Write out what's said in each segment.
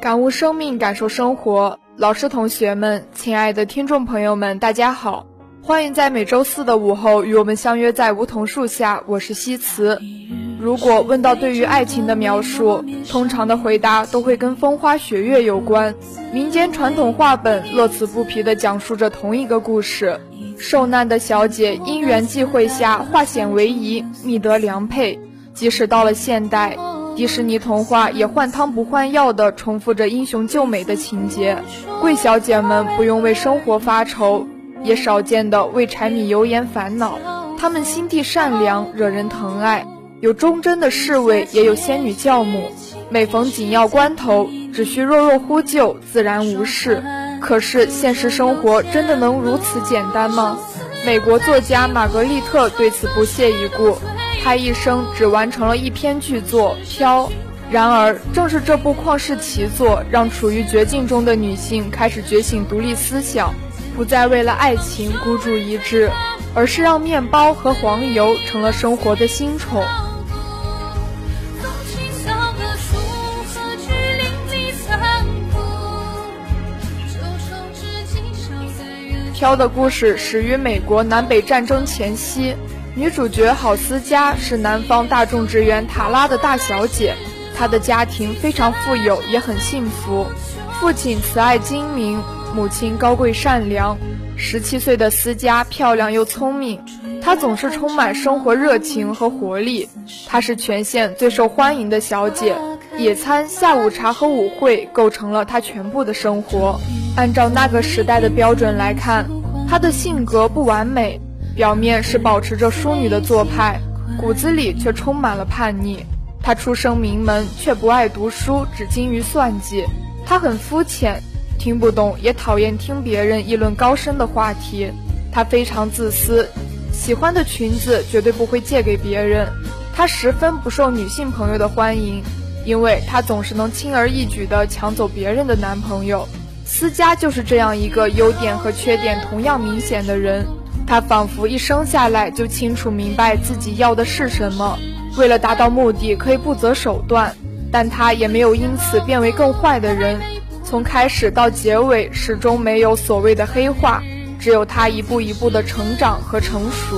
感悟生命，感受生活。老师、同学们，亲爱的听众朋友们，大家好，欢迎在每周四的午后与我们相约在梧桐树下。我是西辞。如果问到对于爱情的描述，通常的回答都会跟风花雪月有关。民间传统话本乐此不疲地讲述着同一个故事：受难的小姐因缘际会下化险为夷，觅得良配。即使到了现代。迪士尼童话也换汤不换药地重复着英雄救美的情节，贵小姐们不用为生活发愁，也少见的为柴米油盐烦恼。她们心地善良，惹人疼爱，有忠贞的侍卫，也有仙女教母。每逢紧要关头，只需弱弱呼救，自然无事。可是现实生活真的能如此简单吗？美国作家玛格丽特对此不屑一顾。他一生只完成了一篇巨作《飘》，然而正是这部旷世奇作，让处于绝境中的女性开始觉醒独立思想，不再为了爱情孤注一掷，而是让面包和黄油成了生活的新宠。《飘》的故事始于美国南北战争前夕。女主角郝思嘉是南方大众职员塔拉的大小姐，她的家庭非常富有，也很幸福。父亲慈爱精明，母亲高贵善良。十七岁的思嘉漂亮又聪明，她总是充满生活热情和活力。她是全县最受欢迎的小姐，野餐、下午茶和舞会构成了她全部的生活。按照那个时代的标准来看，她的性格不完美。表面是保持着淑女的做派，骨子里却充满了叛逆。她出生名门，却不爱读书，只精于算计。她很肤浅，听不懂，也讨厌听别人议论高深的话题。她非常自私，喜欢的裙子绝对不会借给别人。她十分不受女性朋友的欢迎，因为她总是能轻而易举地抢走别人的男朋友。思佳就是这样一个优点和缺点同样明显的人。他仿佛一生下来就清楚明白自己要的是什么，为了达到目的可以不择手段，但他也没有因此变为更坏的人。从开始到结尾，始终没有所谓的黑化，只有他一步一步的成长和成熟。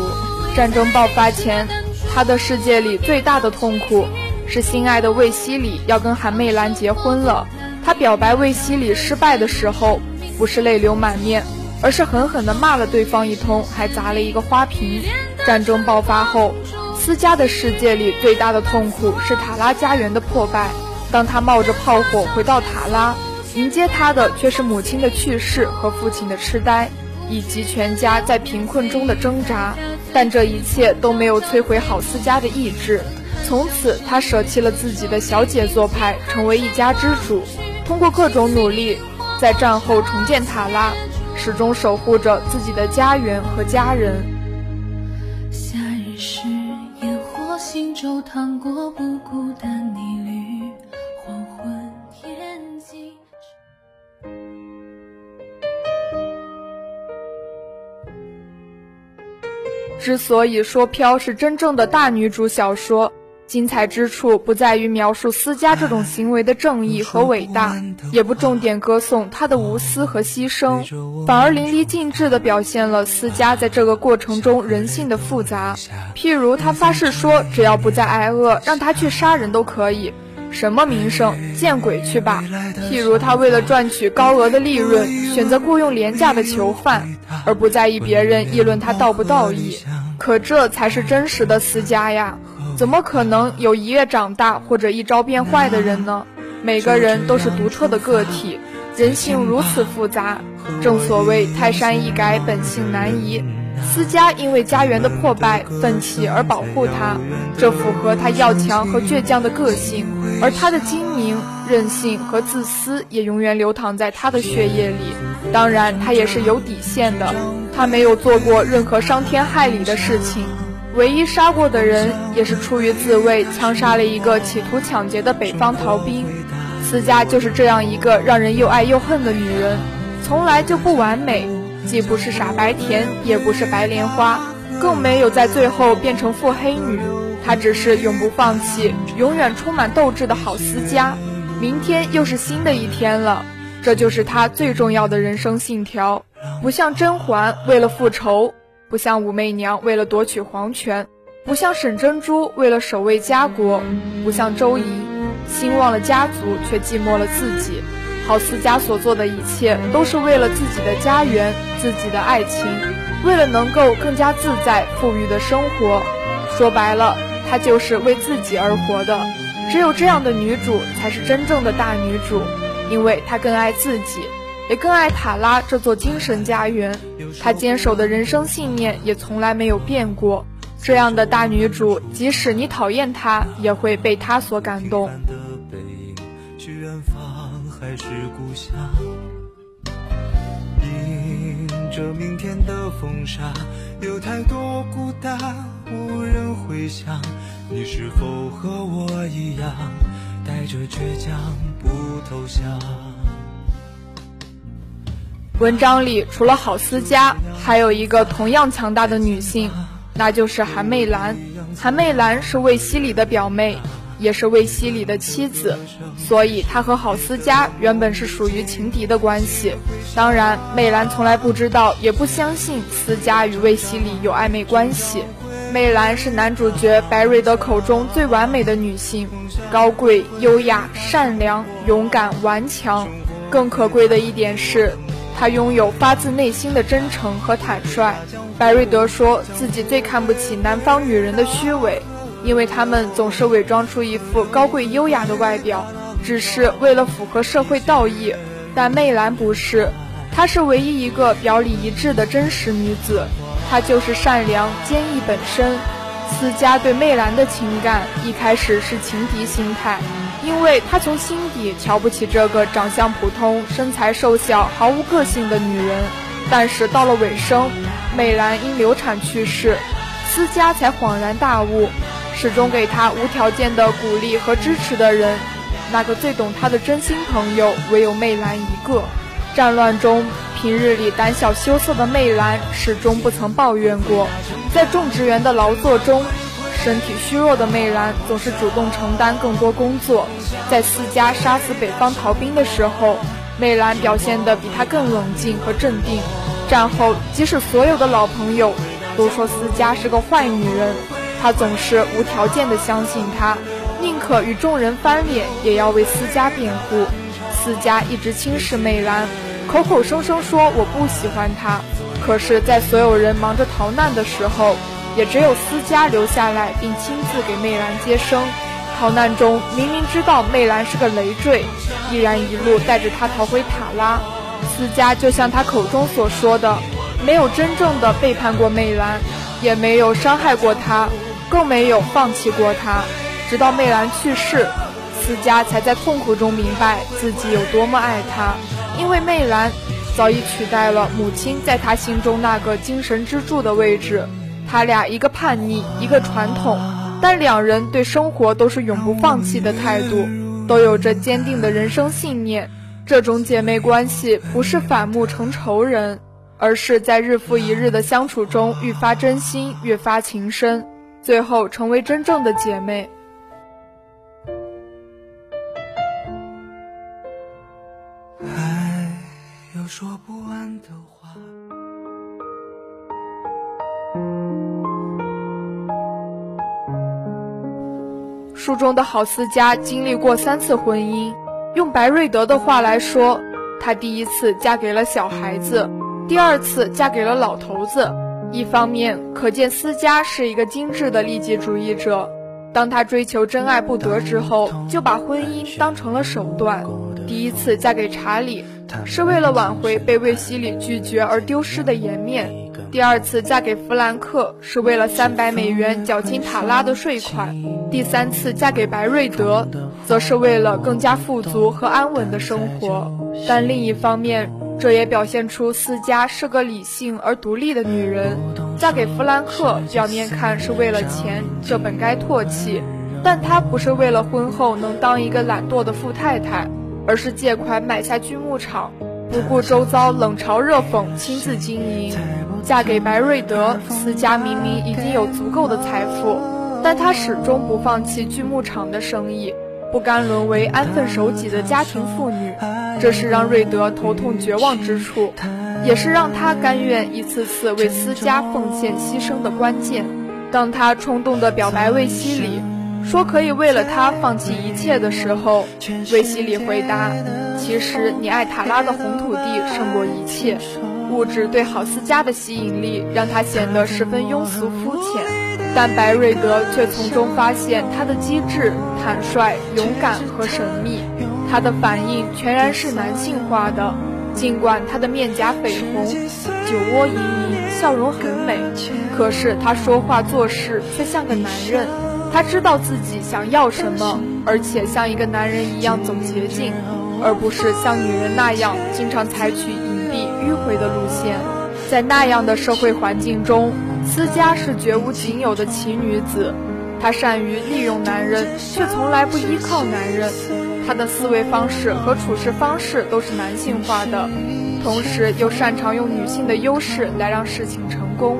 战争爆发前，他的世界里最大的痛苦是心爱的卫西里要跟韩媚兰结婚了。他表白卫西里失败的时候，不是泪流满面。而是狠狠地骂了对方一通，还砸了一个花瓶。战争爆发后，思嘉的世界里最大的痛苦是塔拉家园的破败。当他冒着炮火回到塔拉，迎接他的却是母亲的去世和父亲的痴呆，以及全家在贫困中的挣扎。但这一切都没有摧毁好思嘉的意志。从此，他舍弃了自己的小姐做派，成为一家之主。通过各种努力，在战后重建塔拉。始终守护着自己的家园和家人。夏日火行舟，趟过不孤单泥绿，黄昏眼睛。之所以说《飘》是真正的大女主小说，精彩之处不在于描述思家这种行为的正义和伟大，也不重点歌颂他的无私和牺牲，反而淋漓尽致地表现了思家在这个过程中人性的复杂。譬如，他发誓说，只要不再挨饿，让他去杀人都可以。什么名声，见鬼去吧！譬如，他为了赚取高额的利润，选择雇佣廉价的囚犯，而不在意别人议论他道不道义。可这才是真实的思家呀！怎么可能有一夜长大或者一朝变坏的人呢？每个人都是独特的个体，人性如此复杂。正所谓泰山易改，本性难移。思佳因为家园的破败奋起而保护他，这符合他要强和倔强的个性。而他的精明、任性和自私也永远流淌在他的血液里。当然，他也是有底线的，他没有做过任何伤天害理的事情。唯一杀过的人，也是出于自卫，枪杀了一个企图抢劫的北方逃兵。思佳就是这样一个让人又爱又恨的女人，从来就不完美，既不是傻白甜，也不是白莲花，更没有在最后变成腹黑女。她只是永不放弃，永远充满斗志的好思佳。明天又是新的一天了，这就是她最重要的人生信条。不像甄嬛为了复仇。不像武媚娘为了夺取皇权，不像沈珍珠为了守卫家国，不像周仪兴旺了家族却寂寞了自己。郝思嘉所做的一切都是为了自己的家园、自己的爱情，为了能够更加自在富裕的生活。说白了，她就是为自己而活的。只有这样的女主才是真正的大女主，因为她更爱自己。也更爱塔拉这座精神家园，她坚守的人生信念也从来没有变过。这样的大女主，即使你讨厌她，也会被她所感动。是远方还是故乡迎着明天的风沙，有太多孤单无人回响。你是否和我一样，带着倔强不投降？文章里除了郝思嘉，还有一个同样强大的女性，那就是韩媚兰。韩媚兰是魏希礼的表妹，也是魏希礼的妻子，所以她和郝思嘉原本是属于情敌的关系。当然，媚兰从来不知道，也不相信思嘉与魏希礼有暧昧关系。媚兰是男主角白瑞德口中最完美的女性，高贵、优雅、善良、勇敢、顽强。更可贵的一点是。他拥有发自内心的真诚和坦率。白瑞德说自己最看不起南方女人的虚伪，因为她们总是伪装出一副高贵优雅的外表，只是为了符合社会道义。但媚兰不是，她是唯一一个表里一致的真实女子，她就是善良坚毅本身。思佳对媚兰的情感一开始是情敌心态。因为他从心底瞧不起这个长相普通、身材瘦小、毫无个性的女人，但是到了尾声，美兰因流产去世，思佳才恍然大悟，始终给他无条件的鼓励和支持的人，那个最懂他的真心朋友，唯有媚兰一个。战乱中，平日里胆小羞涩的媚兰始终不曾抱怨过，在种植园的劳作中。身体虚弱的媚兰总是主动承担更多工作，在思嘉杀死北方逃兵的时候，媚兰表现得比他更冷静和镇定。战后，即使所有的老朋友都说思嘉是个坏女人，她总是无条件地相信她，宁可与众人翻脸，也要为思嘉辩护。思嘉一直轻视媚兰，口口声声说我不喜欢她，可是，在所有人忙着逃难的时候。也只有思佳留下来，并亲自给媚兰接生。逃难中，明明知道媚兰是个累赘，依然一路带着她逃回塔拉。思佳就像他口中所说的，没有真正的背叛过媚兰，也没有伤害过她，更没有放弃过她。直到媚兰去世，思佳才在痛苦中明白自己有多么爱她，因为媚兰早已取代了母亲在她心中那个精神支柱的位置。他俩一个叛逆，一个传统，但两人对生活都是永不放弃的态度，都有着坚定的人生信念。这种姐妹关系不是反目成仇人，而是在日复一日的相处中愈发真心，越发情深，最后成为真正的姐妹。中的郝思嘉经历过三次婚姻，用白瑞德的话来说，她第一次嫁给了小孩子，第二次嫁给了老头子。一方面可见思嘉是一个精致的利己主义者，当她追求真爱不得之后，就把婚姻当成了手段。第一次嫁给查理，是为了挽回被卫希里拒绝而丢失的颜面。第二次嫁给弗兰克是为了三百美元缴清塔拉的税款，第三次嫁给白瑞德，则是为了更加富足和安稳的生活。但另一方面，这也表现出思嘉是个理性而独立的女人。嫁给弗兰克，表面看是为了钱，这本该唾弃，但她不是为了婚后能当一个懒惰的富太太，而是借款买下锯木厂，不顾周遭冷嘲热讽，亲自经营。嫁给白瑞德，思嘉明明已经有足够的财富，但她始终不放弃锯木厂的生意，不甘沦为安分守己的家庭妇女，这是让瑞德头痛绝望之处，也是让他甘愿一次次为思嘉奉献牺牲的关键。当他冲动地表白卫希里，说可以为了他放弃一切的时候，卫希里回答：“其实你爱塔拉的红土地胜过一切。”物质对郝思嘉的吸引力让他显得十分庸俗肤浅，但白瑞德却从中发现他的机智、坦率、勇敢和神秘。他的反应全然是男性化的，尽管他的面颊绯红，酒窝盈盈，笑容很美，可是他说话做事却像个男人。他知道自己想要什么，而且像一个男人一样走捷径，而不是像女人那样经常采取。迂回的路线，在那样的社会环境中，思佳是绝无仅有的奇女子。她善于利用男人，却从来不依靠男人。她的思维方式和处事方式都是男性化的，同时又擅长用女性的优势来让事情成功。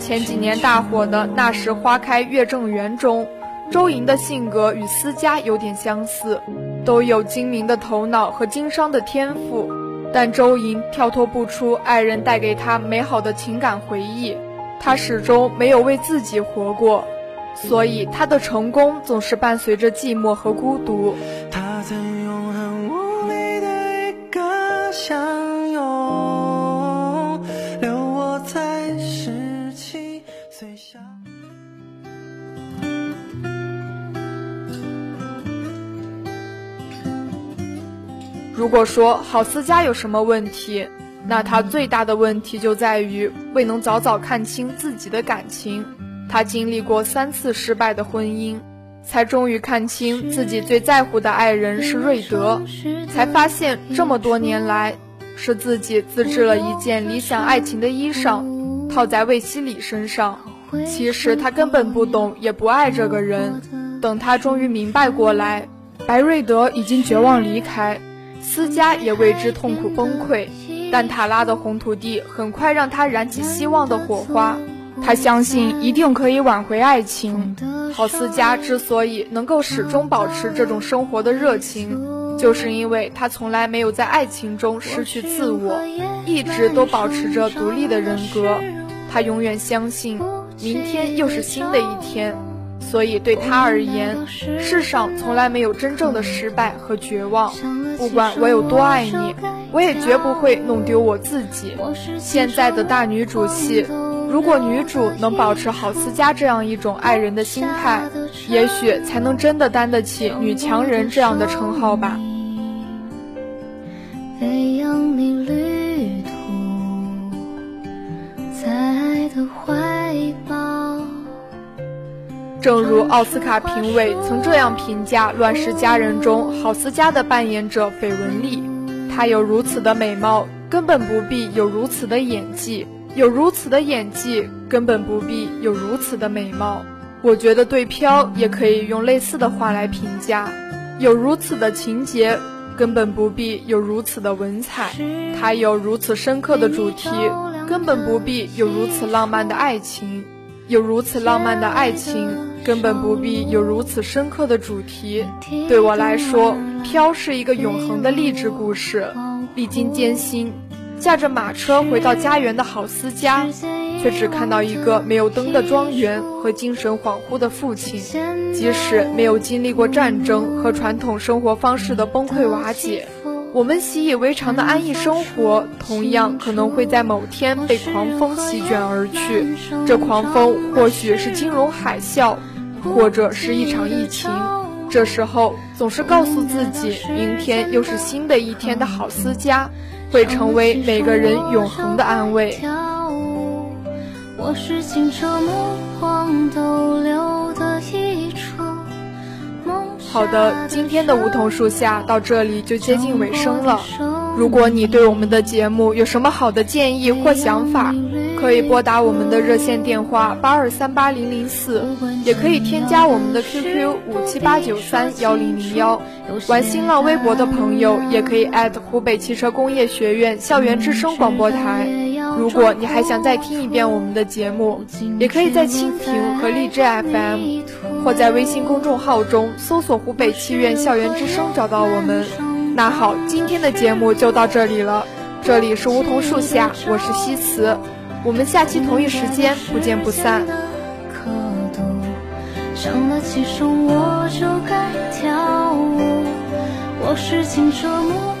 前几年大火的《那时花开月正圆》中，周莹的性格与思佳有点相似，都有精明的头脑和经商的天赋。但周莹跳脱不出爱人带给她美好的情感回忆，她始终没有为自己活过，所以她的成功总是伴随着寂寞和孤独。如果说郝思嘉有什么问题，那他最大的问题就在于未能早早看清自己的感情。他经历过三次失败的婚姻，才终于看清自己最在乎的爱人是瑞德，才发现这么多年来是自己自制了一件理想爱情的衣裳，套在卫希里身上。其实他根本不懂，也不爱这个人。等他终于明白过来，白瑞德已经绝望离开。思嘉也为之痛苦崩溃，但塔拉的红土地很快让他燃起希望的火花。他相信一定可以挽回爱情。郝思嘉之所以能够始终保持这种生活的热情，就是因为他从来没有在爱情中失去自我，一直都保持着独立的人格。他永远相信，明天又是新的一天。所以对他而言，世上从来没有真正的失败和绝望。不管我有多爱你，我也绝不会弄丢我自己。现在的大女主戏，如果女主能保持郝思嘉这样一种爱人的心态，也许才能真的担得起女强人这样的称号吧。正如奥斯卡评委曾这样评价《乱世佳人》中郝思嘉的扮演者绯闻丽：她有如此的美貌，根本不必有如此的演技；有如此的演技，根本不必有如此的美貌。我觉得对飘也可以用类似的话来评价：有如此的情节，根本不必有如此的文采；它有如此深刻的主题，根本不必有如此浪漫的爱情；有如此浪漫的爱情。根本不必有如此深刻的主题。对我来说，《飘》是一个永恒的励志故事，历经艰辛，驾着马车回到家园的郝思嘉，却只看到一个没有灯的庄园和精神恍惚的父亲。即使没有经历过战争和传统生活方式的崩溃瓦解，我们习以为常的安逸生活，同样可能会在某天被狂风席卷而去。这狂风或许是金融海啸，或者是一场疫情。这时候，总是告诉自己，明天又是新的一天的好思家，会成为每个人永恒的安慰。我是清澈目光逗留的一处。好的，今天的梧桐树下到这里就接近尾声了。如果你对我们的节目有什么好的建议或想法，可以拨打我们的热线电话八二三八零零四，也可以添加我们的 QQ 五七八九三幺零零幺。玩新浪微博的朋友也可以湖北汽车工业学院校园之声广播台。如果你还想再听一遍我们的节目，也可以在蜻蜓和荔枝 FM，或在微信公众号中搜索“湖北汽院校园之声”找到我们。那好，今天的节目就到这里了。这里是梧桐树下，我是西辞，我们下期同一时间不见不散。上了气声，我就该跳舞。我是清澈目。